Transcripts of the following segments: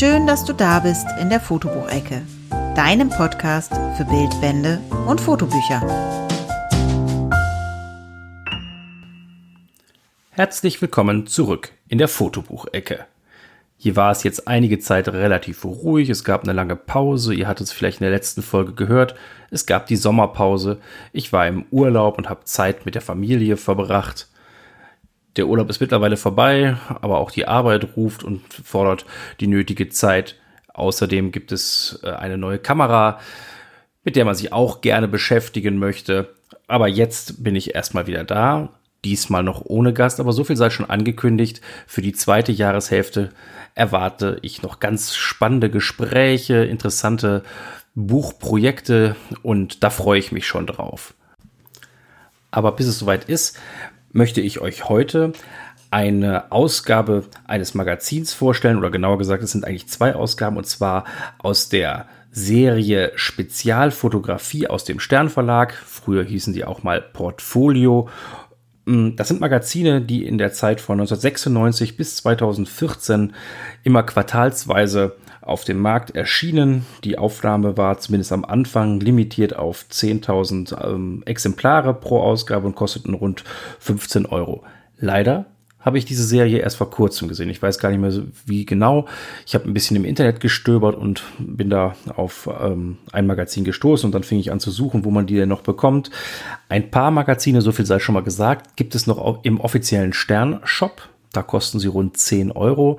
Schön, dass du da bist in der Fotobuchecke, deinem Podcast für Bildbände und Fotobücher. Herzlich willkommen zurück in der Fotobuchecke. Hier war es jetzt einige Zeit relativ ruhig, es gab eine lange Pause, ihr hattet es vielleicht in der letzten Folge gehört, es gab die Sommerpause, ich war im Urlaub und habe Zeit mit der Familie verbracht. Der Urlaub ist mittlerweile vorbei, aber auch die Arbeit ruft und fordert die nötige Zeit. Außerdem gibt es äh, eine neue Kamera, mit der man sich auch gerne beschäftigen möchte. Aber jetzt bin ich erstmal wieder da. Diesmal noch ohne Gast, aber so viel sei schon angekündigt. Für die zweite Jahreshälfte erwarte ich noch ganz spannende Gespräche, interessante Buchprojekte und da freue ich mich schon drauf. Aber bis es soweit ist, möchte ich euch heute eine Ausgabe eines Magazins vorstellen, oder genauer gesagt, es sind eigentlich zwei Ausgaben, und zwar aus der Serie Spezialfotografie aus dem Sternverlag. Früher hießen die auch mal Portfolio. Mm, das sind Magazine, die in der Zeit von 1996 bis 2014 immer quartalsweise auf dem Markt erschienen. Die Aufnahme war zumindest am Anfang limitiert auf 10.000 ähm, Exemplare pro Ausgabe und kosteten rund 15 Euro. Leider habe ich diese Serie erst vor kurzem gesehen. Ich weiß gar nicht mehr wie genau. Ich habe ein bisschen im Internet gestöbert und bin da auf ähm, ein Magazin gestoßen und dann fing ich an zu suchen, wo man die denn noch bekommt. Ein paar Magazine, so viel sei schon mal gesagt, gibt es noch im offiziellen Stern-Shop. Da kosten sie rund 10 Euro.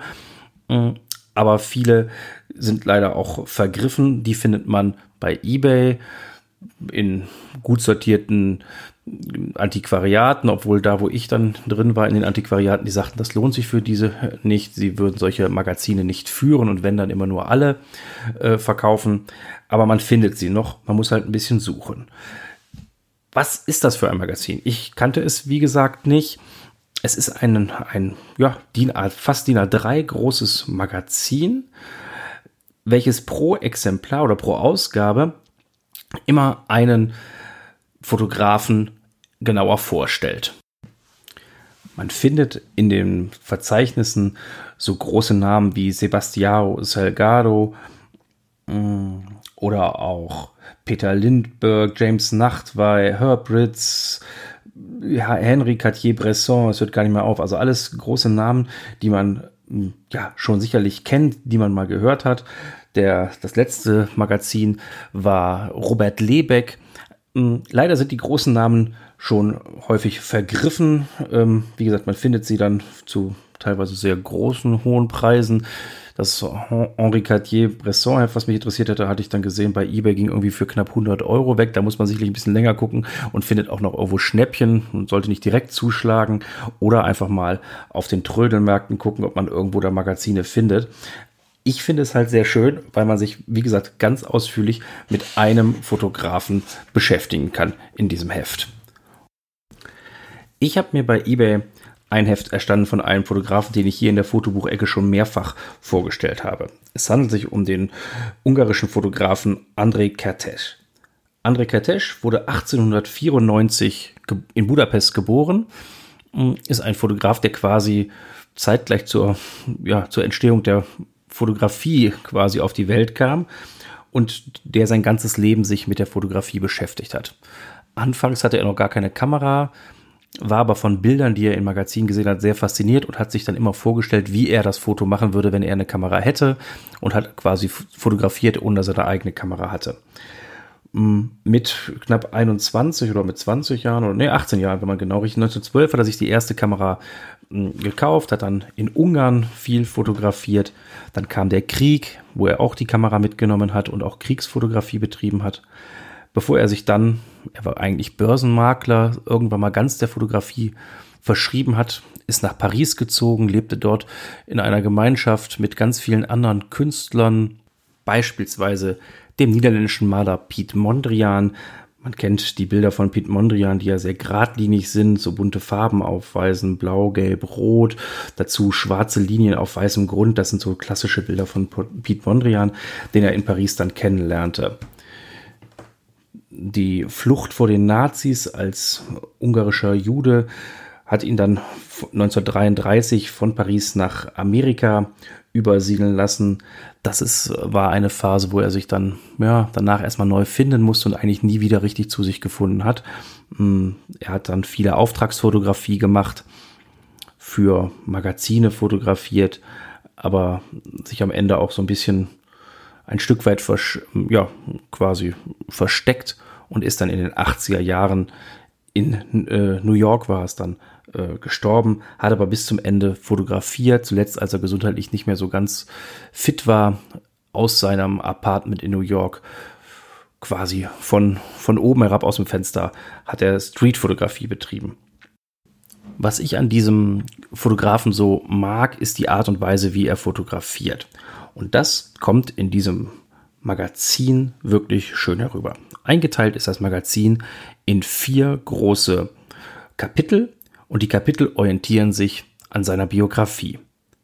Aber viele sind leider auch vergriffen. Die findet man bei eBay in gut sortierten Antiquariaten, obwohl da, wo ich dann drin war in den Antiquariaten, die sagten, das lohnt sich für diese nicht. Sie würden solche Magazine nicht führen und wenn dann immer nur alle äh, verkaufen. Aber man findet sie noch. Man muss halt ein bisschen suchen. Was ist das für ein Magazin? Ich kannte es, wie gesagt, nicht. Es ist ein, ein ja, DIN A, fast DIN A3 großes Magazin, welches pro Exemplar oder pro Ausgabe immer einen Fotografen genauer vorstellt. Man findet in den Verzeichnissen so große Namen wie Sebastião Salgado mm, oder auch Peter Lindbergh, James Nachtwey, Herb Ritz, ja, Henri Cartier-Bresson, es hört gar nicht mehr auf. Also alles große Namen, die man hm, ja schon sicherlich kennt, die man mal gehört hat. Der, das letzte Magazin war Robert Lebeck. Hm, leider sind die großen Namen schon häufig vergriffen. Ähm, wie gesagt, man findet sie dann zu teilweise sehr großen, hohen Preisen. Das Henri Cartier-Bresson, was mich interessiert hätte, hatte ich dann gesehen, bei eBay ging irgendwie für knapp 100 Euro weg. Da muss man sicherlich ein bisschen länger gucken und findet auch noch irgendwo Schnäppchen und sollte nicht direkt zuschlagen oder einfach mal auf den Trödelmärkten gucken, ob man irgendwo da Magazine findet. Ich finde es halt sehr schön, weil man sich, wie gesagt, ganz ausführlich mit einem Fotografen beschäftigen kann in diesem Heft. Ich habe mir bei eBay ein Heft erstanden von einem Fotografen, den ich hier in der Fotobuchecke schon mehrfach vorgestellt habe. Es handelt sich um den ungarischen Fotografen Andrei Kertész. Andrei Kertész wurde 1894 in Budapest geboren, ist ein Fotograf, der quasi zeitgleich zur, ja, zur Entstehung der Fotografie quasi auf die Welt kam und der sein ganzes Leben sich mit der Fotografie beschäftigt hat. Anfangs hatte er noch gar keine Kamera, war aber von Bildern, die er im Magazin gesehen hat, sehr fasziniert und hat sich dann immer vorgestellt, wie er das Foto machen würde, wenn er eine Kamera hätte und hat quasi fotografiert, ohne dass er eine eigene Kamera hatte. Mm, mit knapp 21 oder mit 20 Jahren oder nee, 18 Jahren, wenn man genau richtig, 1912 hat er sich die erste Kamera mm, gekauft, hat dann in Ungarn viel fotografiert. Dann kam der Krieg, wo er auch die Kamera mitgenommen hat und auch Kriegsfotografie betrieben hat bevor er sich dann, er war eigentlich Börsenmakler, irgendwann mal ganz der Fotografie verschrieben hat, ist nach Paris gezogen, lebte dort in einer Gemeinschaft mit ganz vielen anderen Künstlern, beispielsweise dem niederländischen Maler Piet Mondrian. Man kennt die Bilder von Piet Mondrian, die ja sehr geradlinig sind, so bunte Farben aufweisen, blau, gelb, rot, dazu schwarze Linien auf weißem Grund. Das sind so klassische Bilder von Piet Mondrian, den er in Paris dann kennenlernte die Flucht vor den Nazis als ungarischer Jude hat ihn dann 1933 von Paris nach Amerika übersiedeln lassen. Das ist, war eine Phase, wo er sich dann ja, danach erstmal neu finden musste und eigentlich nie wieder richtig zu sich gefunden hat. Hm, er hat dann viele Auftragsfotografie gemacht, für Magazine fotografiert, aber sich am Ende auch so ein bisschen ein Stück weit ja, quasi versteckt und ist dann in den 80er Jahren in äh, New York war es dann äh, gestorben, hat aber bis zum Ende fotografiert, zuletzt als er gesundheitlich nicht mehr so ganz fit war, aus seinem Apartment in New York quasi von, von oben herab aus dem Fenster hat er Streetfotografie betrieben. Was ich an diesem Fotografen so mag, ist die Art und Weise, wie er fotografiert. Und das kommt in diesem Magazin wirklich schön herüber. Eingeteilt ist das Magazin in vier große Kapitel und die Kapitel orientieren sich an seiner Biografie.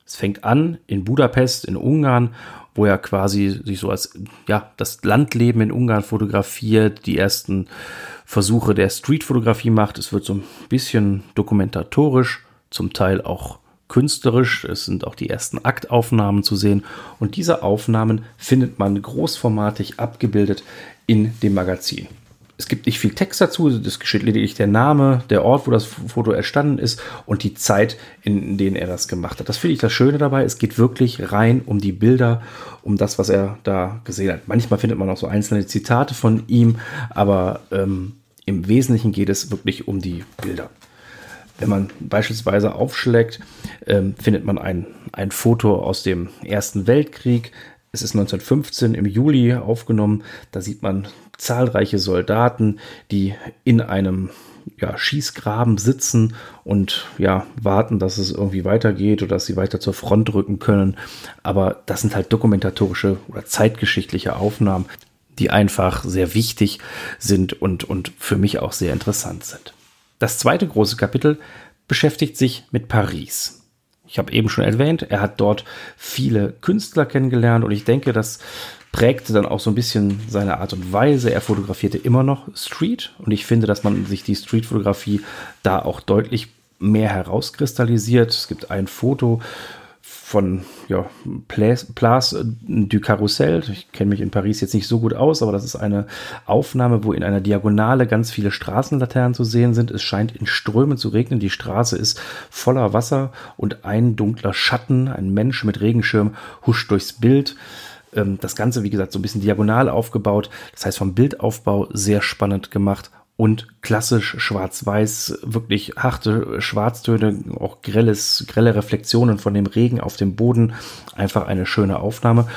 Es fängt an in Budapest in Ungarn, wo er quasi sich so als ja das Landleben in Ungarn fotografiert, die ersten Versuche der Streetfotografie macht. Es wird so ein bisschen dokumentatorisch, zum Teil auch künstlerisch. Es sind auch die ersten Aktaufnahmen zu sehen. Und diese Aufnahmen findet man großformatig abgebildet in dem Magazin. Es gibt nicht viel Text dazu, es geschieht lediglich der Name, der Ort, wo das Foto erstanden ist und die Zeit, in denen er das gemacht hat. Das finde ich das Schöne dabei. Es geht wirklich rein um die Bilder, um das, was er da gesehen hat. Manchmal findet man auch so einzelne Zitate von ihm, aber ähm, im Wesentlichen geht es wirklich um die Bilder. Wenn man beispielsweise aufschlägt, ähm, findet man ein, ein Foto aus dem Ersten Weltkrieg. Es ist 1915 im Juli aufgenommen. Da sieht man zahlreiche Soldaten, die in einem ja, Schießgraben sitzen und ja, warten, dass es irgendwie weitergeht oder dass sie weiter zur Front rücken können. Aber das sind halt dokumentatorische oder zeitgeschichtliche Aufnahmen, die einfach sehr wichtig sind und, und für mich auch sehr interessant sind. Das zweite große Kapitel beschäftigt sich mit Paris. Ich habe eben schon erwähnt, er hat dort viele Künstler kennengelernt und ich denke, das prägte dann auch so ein bisschen seine Art und Weise. Er fotografierte immer noch Street und ich finde, dass man sich die Streetfotografie da auch deutlich mehr herauskristallisiert. Es gibt ein Foto, von ja, Place du Carrousel. Ich kenne mich in Paris jetzt nicht so gut aus, aber das ist eine Aufnahme, wo in einer Diagonale ganz viele Straßenlaternen zu sehen sind. Es scheint in Strömen zu regnen. Die Straße ist voller Wasser und ein dunkler Schatten, ein Mensch mit Regenschirm huscht durchs Bild. Ähm, das Ganze, wie gesagt, so ein bisschen diagonal aufgebaut. Das heißt, vom Bildaufbau sehr spannend gemacht und klassisch schwarz-weiß, wirklich harte Schwarztöne, auch grelles, grelle Reflexionen von dem Regen auf dem Boden. Einfach eine schöne Aufnahme.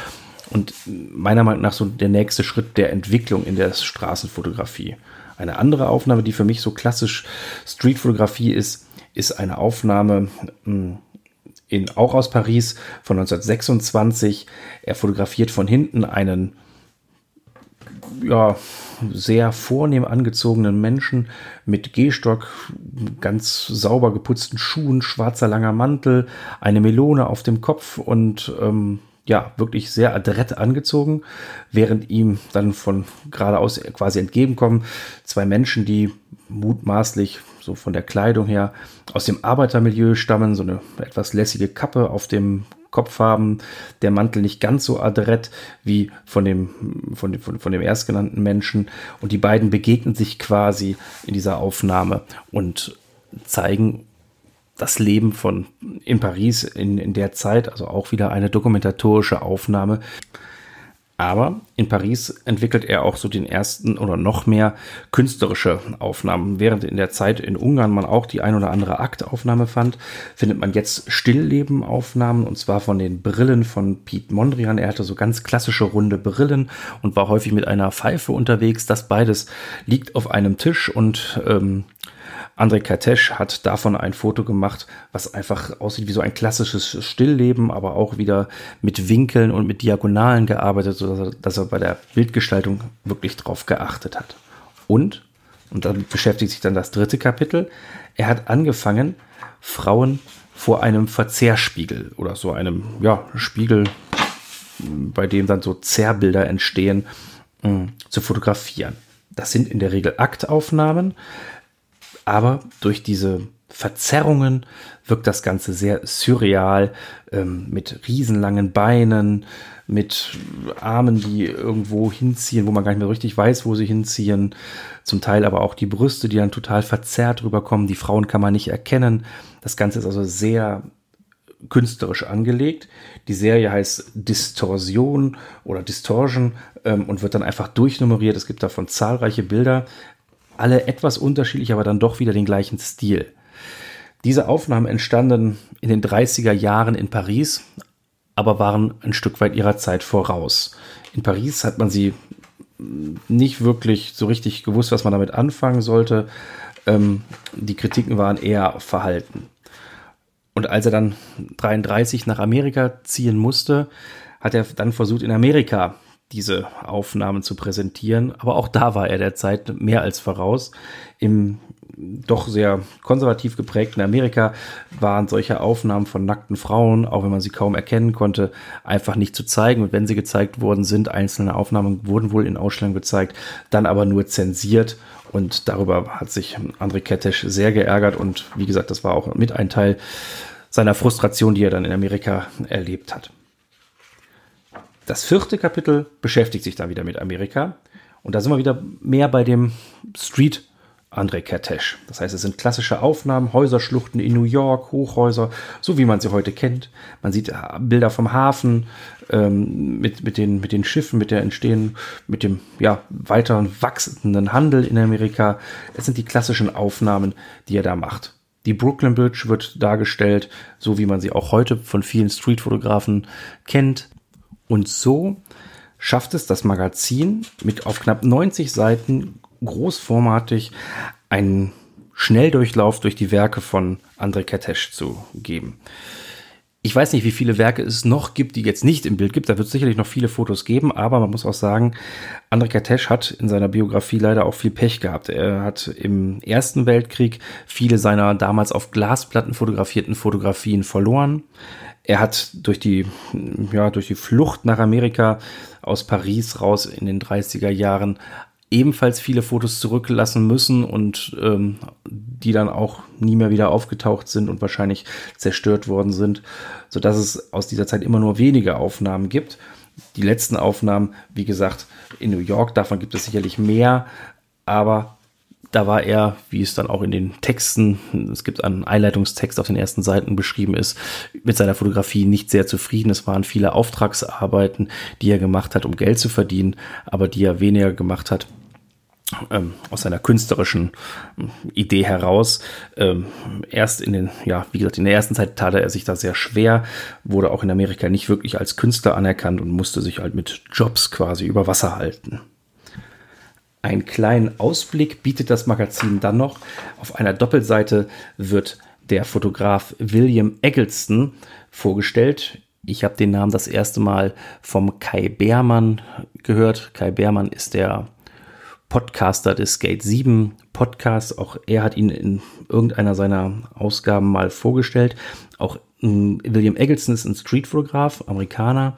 Und meiner Meinung nach so der nächste Schritt der Entwicklung in der Straßenfotografie. Eine andere Aufnahme, die für mich so klassisch Streetfotografie ist, ist eine Aufnahme hm, in, auch aus Paris von 1926. Er fotografiert von hinten einen ja, sehr vornehm angezogenen Menschen mit Gehstock, ganz sauber geputzten Schuhen, schwarzer langer Mantel, eine Melone auf dem Kopf und ähm, ja, wirklich sehr adrett angezogen, während ihm dann von geradeaus quasi entgegenkommen zwei Menschen, die mutmaßlich so von der Kleidung her aus dem Arbeitermilieu stammen, so eine etwas lässige Kappe auf dem Kopf haben, der Mantel nicht ganz so adrett wie von dem, von, von, von dem erstgenannten Menschen. Und die beiden begegnen sich quasi in dieser Aufnahme und zeigen das Leben von in Paris in, in der Zeit, also auch wieder eine dokumentatorische Aufnahme, aber in Paris entwickelt er auch so den ersten oder noch mehr künstlerische Aufnahmen. Während in der Zeit in Ungarn man auch die ein oder andere Aktaufnahme fand, findet man jetzt Stillleben-Aufnahmen und zwar von den Brillen von Piet Mondrian. Er hatte so ganz klassische runde Brillen und war häufig mit einer Pfeife unterwegs. Das beides liegt auf einem Tisch und ähm, André Katesch hat davon ein Foto gemacht, was einfach aussieht wie so ein klassisches Stillleben, aber auch wieder mit Winkeln und mit Diagonalen gearbeitet, sodass er, dass er bei der Bildgestaltung wirklich drauf geachtet hat. Und, und damit beschäftigt sich dann das dritte Kapitel, er hat angefangen, Frauen vor einem Verzehrspiegel oder so einem ja, Spiegel, bei dem dann so Zerrbilder entstehen, mm, zu fotografieren. Das sind in der Regel Aktaufnahmen, aber durch diese Verzerrungen wirkt das Ganze sehr surreal, ähm, mit riesenlangen Beinen, mit Armen, die irgendwo hinziehen, wo man gar nicht mehr richtig weiß, wo sie hinziehen. Zum Teil aber auch die Brüste, die dann total verzerrt rüberkommen. Die Frauen kann man nicht erkennen. Das Ganze ist also sehr künstlerisch angelegt. Die Serie heißt Distorsion oder Distortion ähm, und wird dann einfach durchnummeriert. Es gibt davon zahlreiche Bilder, alle etwas unterschiedlich, aber dann doch wieder den gleichen Stil. Diese Aufnahmen entstanden in den 30er Jahren in Paris, aber waren ein Stück weit ihrer Zeit voraus. In Paris hat man sie nicht wirklich so richtig gewusst, was man damit anfangen sollte. Ähm, die Kritiken waren eher verhalten. Und als er dann 33 nach Amerika ziehen musste, hat er dann versucht, in Amerika diese Aufnahmen zu präsentieren. Aber auch da war er der Zeit mehr als voraus. Im doch sehr konservativ geprägten Amerika waren solche Aufnahmen von nackten Frauen, auch wenn man sie kaum erkennen konnte, einfach nicht zu zeigen. Und wenn sie gezeigt worden sind, einzelne Aufnahmen wurden wohl in Ausstellungen gezeigt, dann aber nur zensiert. Und darüber hat sich André Kettesch sehr geärgert. Und wie gesagt, das war auch mit ein Teil seiner Frustration, die er dann in Amerika erlebt hat. Das vierte Kapitel beschäftigt sich dann wieder mit Amerika. Und da sind wir wieder mehr bei dem Street André Kertész. Das heißt, es sind klassische Aufnahmen, Häuserschluchten in New York, Hochhäuser, so wie man sie heute kennt. Man sieht äh, Bilder vom Hafen ähm, mit, mit, den, mit den Schiffen, mit der entstehen, mit dem ja, weiteren wachsenden Handel in Amerika. Es sind die klassischen Aufnahmen, die er da macht. Die Brooklyn Bridge wird dargestellt, so wie man sie auch heute von vielen Streetfotografen kennt. Und so schafft es das Magazin mit auf knapp 90 Seiten großformatig einen Schnelldurchlauf durch die Werke von André Kertész zu geben. Ich weiß nicht, wie viele Werke es noch gibt, die jetzt nicht im Bild gibt. Da wird es sicherlich noch viele Fotos geben, aber man muss auch sagen, André Kertész hat in seiner Biografie leider auch viel Pech gehabt. Er hat im Ersten Weltkrieg viele seiner damals auf Glasplatten fotografierten Fotografien verloren. Er hat durch die, ja, durch die Flucht nach Amerika aus Paris raus in den 30er Jahren ebenfalls viele Fotos zurücklassen müssen und ähm, die dann auch nie mehr wieder aufgetaucht sind und wahrscheinlich zerstört worden sind, so dass es aus dieser Zeit immer nur wenige Aufnahmen gibt. Die letzten Aufnahmen, wie gesagt, in New York, davon gibt es sicherlich mehr, aber da war er, wie es dann auch in den Texten, es gibt einen Einleitungstext auf den ersten Seiten beschrieben ist, mit seiner Fotografie nicht sehr zufrieden. Es waren viele Auftragsarbeiten, die er gemacht hat, um Geld zu verdienen, aber die er weniger gemacht hat, ähm, aus seiner künstlerischen ähm, Idee heraus. Ähm, erst in den, ja, wie gesagt, in der ersten Zeit tat er sich da sehr schwer, wurde auch in Amerika nicht wirklich als Künstler anerkannt und musste sich halt mit Jobs quasi über Wasser halten. Einen kleinen Ausblick bietet das Magazin dann noch. Auf einer Doppelseite wird der Fotograf William Eggleston vorgestellt. Ich habe den Namen das erste Mal vom Kai Beermann gehört. Kai Beermann ist der Podcaster des Gate 7 Podcasts. Auch er hat ihn in irgendeiner seiner Ausgaben mal vorgestellt. Auch hm, William Eggleston ist ein Streetfotograf, Amerikaner,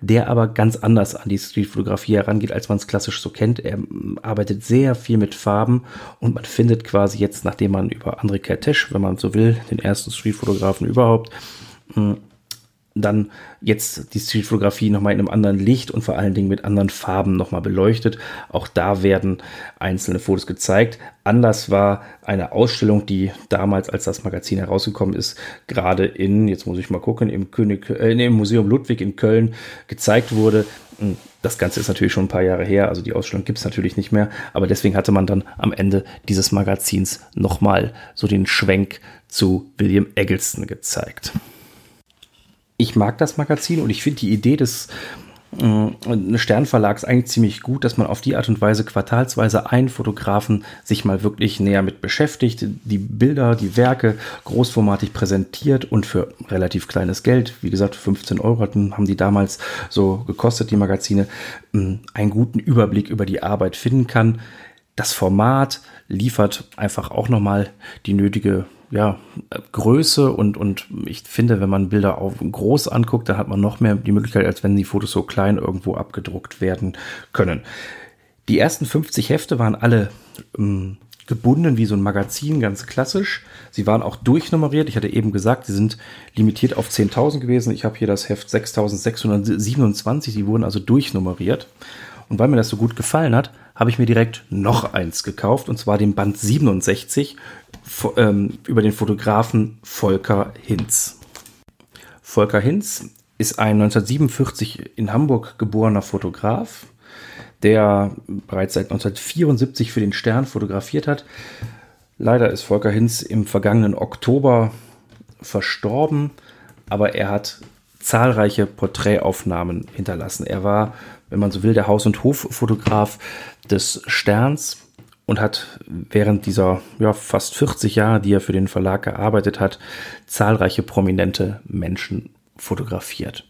der aber ganz anders an die Streetfotografie herangeht, als man es klassisch so kennt. Er hm, arbeitet sehr viel mit Farben und man findet quasi jetzt, nachdem man über André Kertész, wenn man so will, den ersten Streetfotografen überhaupt, hm, dann jetzt die Streetfotografie nochmal in einem anderen Licht und vor allen Dingen mit anderen Farben nochmal beleuchtet. Auch da werden einzelne Fotos gezeigt. Anders war eine Ausstellung, die damals, als das Magazin herausgekommen ist, gerade in, jetzt muss ich mal gucken, im, König, äh, im Museum Ludwig in Köln gezeigt wurde. Hm, das Ganze ist natürlich schon ein paar Jahre her, also die Ausstellung gibt es natürlich nicht mehr, aber deswegen hatte man dann am Ende dieses Magazins nochmal so den Schwenk zu William Eggleston gezeigt ich mag das Magazin und ich finde die Idee des äh, Sternverlags eigentlich ziemlich gut, dass man auf die Art und Weise quartalsweise einen Fotografen sich mal wirklich näher mit beschäftigt, die Bilder, die Werke großformatig präsentiert und für relativ kleines Geld, wie gesagt 15 Euro haben die damals so gekostet, die Magazine, einen guten Überblick über die Arbeit finden kann. Das Format liefert einfach auch nochmal die nötige ja, Größe und, und ich finde, wenn man Bilder auf groß anguckt, dann hat man noch mehr die Möglichkeit, als wenn die Fotos so klein irgendwo abgedruckt werden können. Die ersten 50 Hefte waren alle ähm, gebunden wie so ein Magazin, ganz klassisch. Sie waren auch durchnummeriert. Ich hatte eben gesagt, sie sind limitiert auf 10.000 gewesen. Ich habe hier das Heft 6.627. Die wurden also durchnummeriert. Und weil mir das so gut gefallen hat, habe ich mir direkt noch eins gekauft. Und zwar den Band 67 ähm, über den Fotografen Volker Hinz. Volker Hinz ist ein 1947 in Hamburg geborener Fotograf, der bereits seit 1974 für den Stern fotografiert hat. Leider ist Volker Hinz im vergangenen Oktober verstorben, aber er hat zahlreiche Porträtaufnahmen hinterlassen. Er war, wenn man so will, der Haus- und Hoffotograf des Sterns und hat während dieser ja, fast 40 Jahre, die er für den Verlag gearbeitet hat, zahlreiche prominente Menschen fotografiert.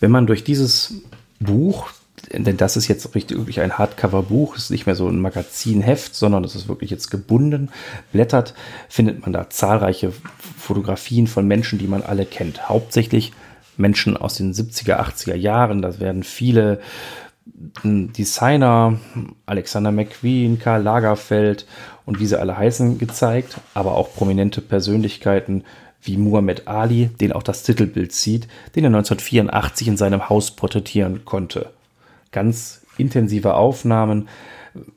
Wenn man durch dieses Buch, denn das ist jetzt wirklich ein Hardcover-Buch, ist nicht mehr so ein Magazinheft, sondern es ist wirklich jetzt gebunden, blättert, findet man da zahlreiche Fotografien von Menschen, die man alle kennt. Hauptsächlich Menschen aus den 70er, 80er Jahren. Da werden viele Designer, Alexander McQueen, Karl Lagerfeld und wie sie alle heißen, gezeigt, aber auch prominente Persönlichkeiten wie Muhammad Ali, den auch das Titelbild sieht, den er 1984 in seinem Haus porträtieren konnte. Ganz intensive Aufnahmen.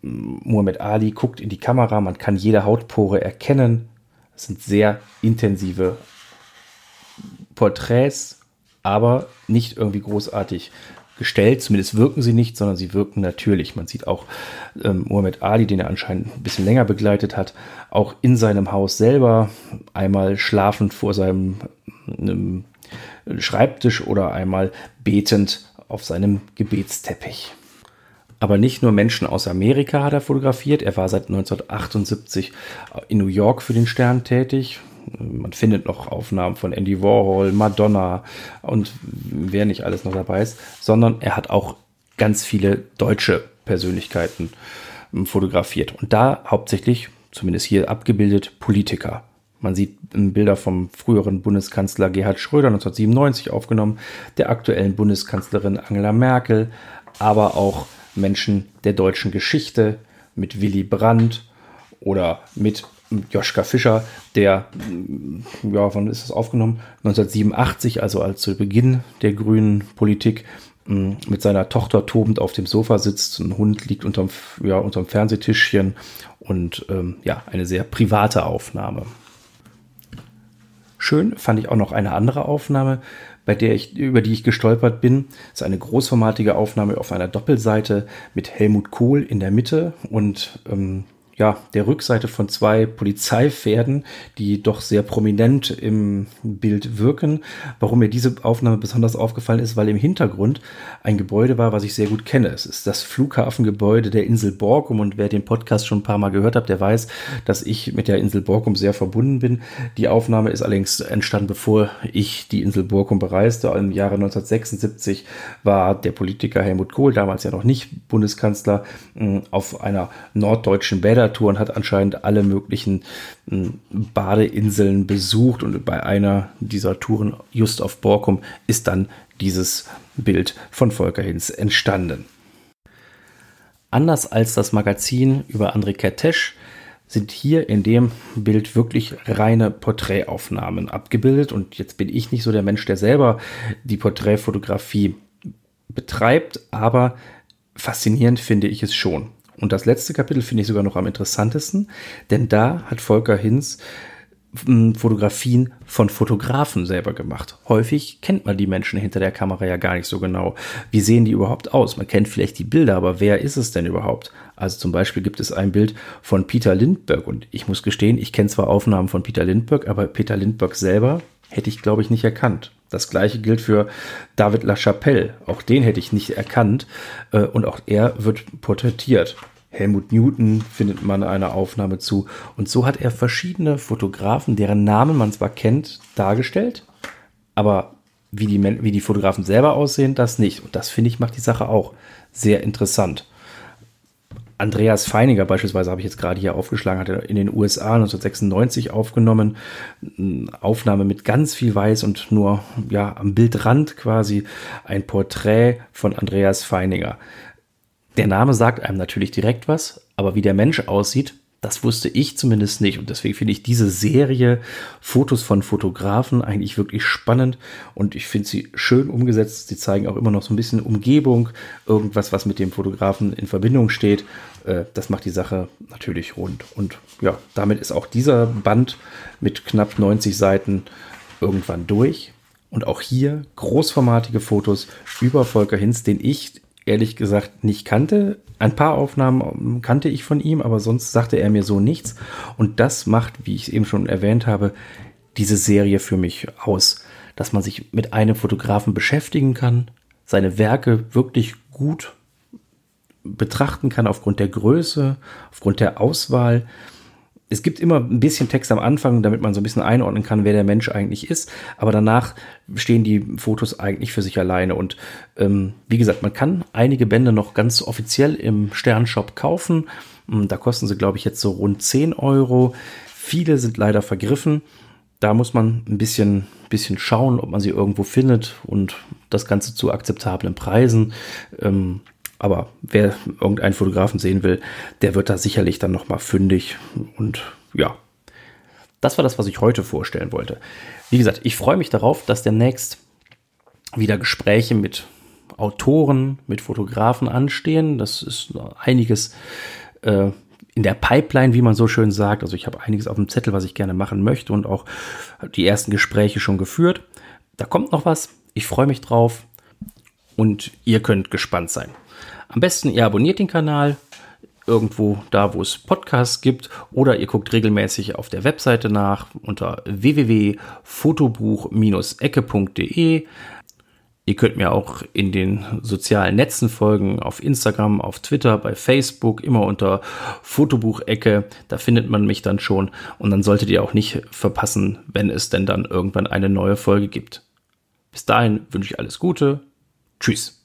Muhammad Ali guckt in die Kamera, man kann jede Hautpore erkennen. Es sind sehr intensive Porträts, aber nicht irgendwie großartig gestellt. Zumindest wirken sie nicht, sondern sie wirken natürlich. Man sieht auch ähm, Muhammad Ali, den er anscheinend ein bisschen länger begleitet hat, auch in seinem Haus selber, einmal schlafend vor seinem ähm, Schreibtisch oder einmal betend auf seinem Gebetsteppich. Aber nicht nur Menschen aus Amerika hat er fotografiert. Er war seit 1978 in New York für den Stern tätig, man findet noch Aufnahmen von Andy Warhol, Madonna und wer nicht alles noch dabei ist, sondern er hat auch ganz viele deutsche Persönlichkeiten ähm, fotografiert. Und da hauptsächlich, zumindest hier abgebildet, Politiker. Man sieht Bilder vom früheren Bundeskanzler Gerhard Schröder 1997 aufgenommen, der aktuellen Bundeskanzlerin Angela Merkel, aber auch Menschen der deutschen Geschichte mit Willy Brandt oder mit Joschka Fischer, der, ja, wann ist das aufgenommen? 1987, also als zu Beginn der grünen Politik, mit seiner Tochter tobend auf dem Sofa sitzt. Ein Hund liegt unterm, ja, unterm Fernsehtischchen und ähm, ja, eine sehr private Aufnahme. Schön fand ich auch noch eine andere Aufnahme, bei der ich, über die ich gestolpert bin. Das ist eine großformatige Aufnahme auf einer Doppelseite mit Helmut Kohl in der Mitte und ähm, ja, der Rückseite von zwei Polizeipferden, die doch sehr prominent im Bild wirken. Warum mir diese Aufnahme besonders aufgefallen ist, weil im Hintergrund ein Gebäude war, was ich sehr gut kenne. Es ist das Flughafengebäude der Insel Borkum und wer den Podcast schon ein paar Mal gehört hat, der weiß, dass ich mit der Insel Borkum sehr verbunden bin. Die Aufnahme ist allerdings entstanden, bevor ich die Insel Borkum bereiste. Im Jahre 1976 war der Politiker Helmut Kohl, damals ja noch nicht Bundeskanzler, auf einer norddeutschen Bäder Badetour und hat anscheinend alle möglichen hm, Badeinseln besucht und bei einer dieser Touren just auf Borkum ist dann dieses Bild von Volker Hinz entstanden. Anders als das Magazin über André Kertész sind hier in dem Bild wirklich reine Porträtaufnahmen abgebildet. Und jetzt bin ich nicht so der Mensch, der selber die Porträtfotografie betreibt, aber faszinierend finde ich es schon. Und das letzte Kapitel finde ich sogar noch am interessantesten, denn da hat Volker Hinz hm, Fotografien von Fotografen selber gemacht. Häufig kennt man die Menschen hinter der Kamera ja gar nicht so genau. Wie sehen die überhaupt aus? Man kennt vielleicht die Bilder, aber wer ist es denn überhaupt? Also zum Beispiel gibt es ein Bild von Peter Lindbergh und ich muss gestehen, ich kenne zwar Aufnahmen von Peter Lindbergh, aber Peter Lindbergh selber hätte ich, glaube ich, nicht erkannt. Das gleiche gilt für David LaChapelle. Auch den hätte ich nicht erkannt äh, und auch er wird porträtiert. Helmut Newton findet man eine Aufnahme zu. Und so hat er verschiedene Fotografen, deren Namen man zwar kennt, dargestellt, aber wie die, wie die Fotografen selber aussehen, das nicht. Und das finde ich macht die Sache auch sehr interessant. Andreas Feininger beispielsweise habe ich jetzt gerade hier aufgeschlagen, hat er in den USA 1996 aufgenommen. Aufnahme mit ganz viel Weiß und nur ja am Bildrand quasi ein Porträt von Andreas Feininger. Der Name sagt einem natürlich direkt was, Aber wie der Mensch aussieht, das wusste ich zumindest nicht. Und deswegen finde ich diese Serie Fotos von Fotografen eigentlich wirklich spannend. Und ich finde sie schön umgesetzt. Sie zeigen auch immer noch so ein bisschen Umgebung, irgendwas, was mit dem Fotografen in Verbindung steht. Äh, das macht die Sache natürlich rund. Und ja, damit ist auch dieser Band mit knapp 90 Seiten irgendwann durch. Und auch hier großformatige Fotos über Volker Hinz, den ich ehrlich gesagt nicht kannte. Ein paar Aufnahmen kannte ich von ihm, aber sonst sagte er mir so nichts. Und das macht, wie ich es eben schon erwähnt habe, diese Serie für mich aus. Dass man sich mit einem Fotografen beschäftigen kann, seine Werke wirklich gut betrachten kann aufgrund der Größe, aufgrund der Auswahl. Es gibt immer ein bisschen Text am Anfang, damit man so ein bisschen einordnen kann, wer der Mensch eigentlich ist. Aber danach stehen die Fotos eigentlich für sich alleine. Und ähm, wie gesagt, man kann einige Bände noch ganz offiziell im Sternshop kaufen. Hm, da kosten sie, glaube ich, jetzt so rund 10 Euro. Viele sind leider vergriffen. Da muss man ein bisschen, bisschen schauen, ob man sie irgendwo findet und das Ganze zu akzeptablen Preisen. Ähm, aber wer irgendeinen Fotografen sehen will, der wird da sicherlich dann nochmal fündig. Und ja, das war das, was ich heute vorstellen wollte. Wie gesagt, ich freue mich darauf, dass demnächst wieder Gespräche mit Autoren, mit Fotografen anstehen. Das ist einiges äh, in der Pipeline, wie man so schön sagt. Also ich habe einiges auf dem Zettel, was ich gerne machen möchte und auch die ersten Gespräche schon geführt. Da kommt noch was. Ich freue mich drauf und ihr könnt gespannt sein. Am besten ihr abonniert den Kanal irgendwo da, wo es Podcasts gibt oder ihr guckt regelmäßig auf der Webseite nach unter www.fotobuch-ecke.de. Ihr könnt mir auch in den sozialen Netzen folgen, auf Instagram, auf Twitter, bei Facebook, immer unter Fotobuchecke. Da findet man mich dann schon und dann solltet ihr auch nicht verpassen, wenn es denn dann irgendwann eine neue Folge gibt. Bis dahin wünsche ich alles Gute. Tschüss.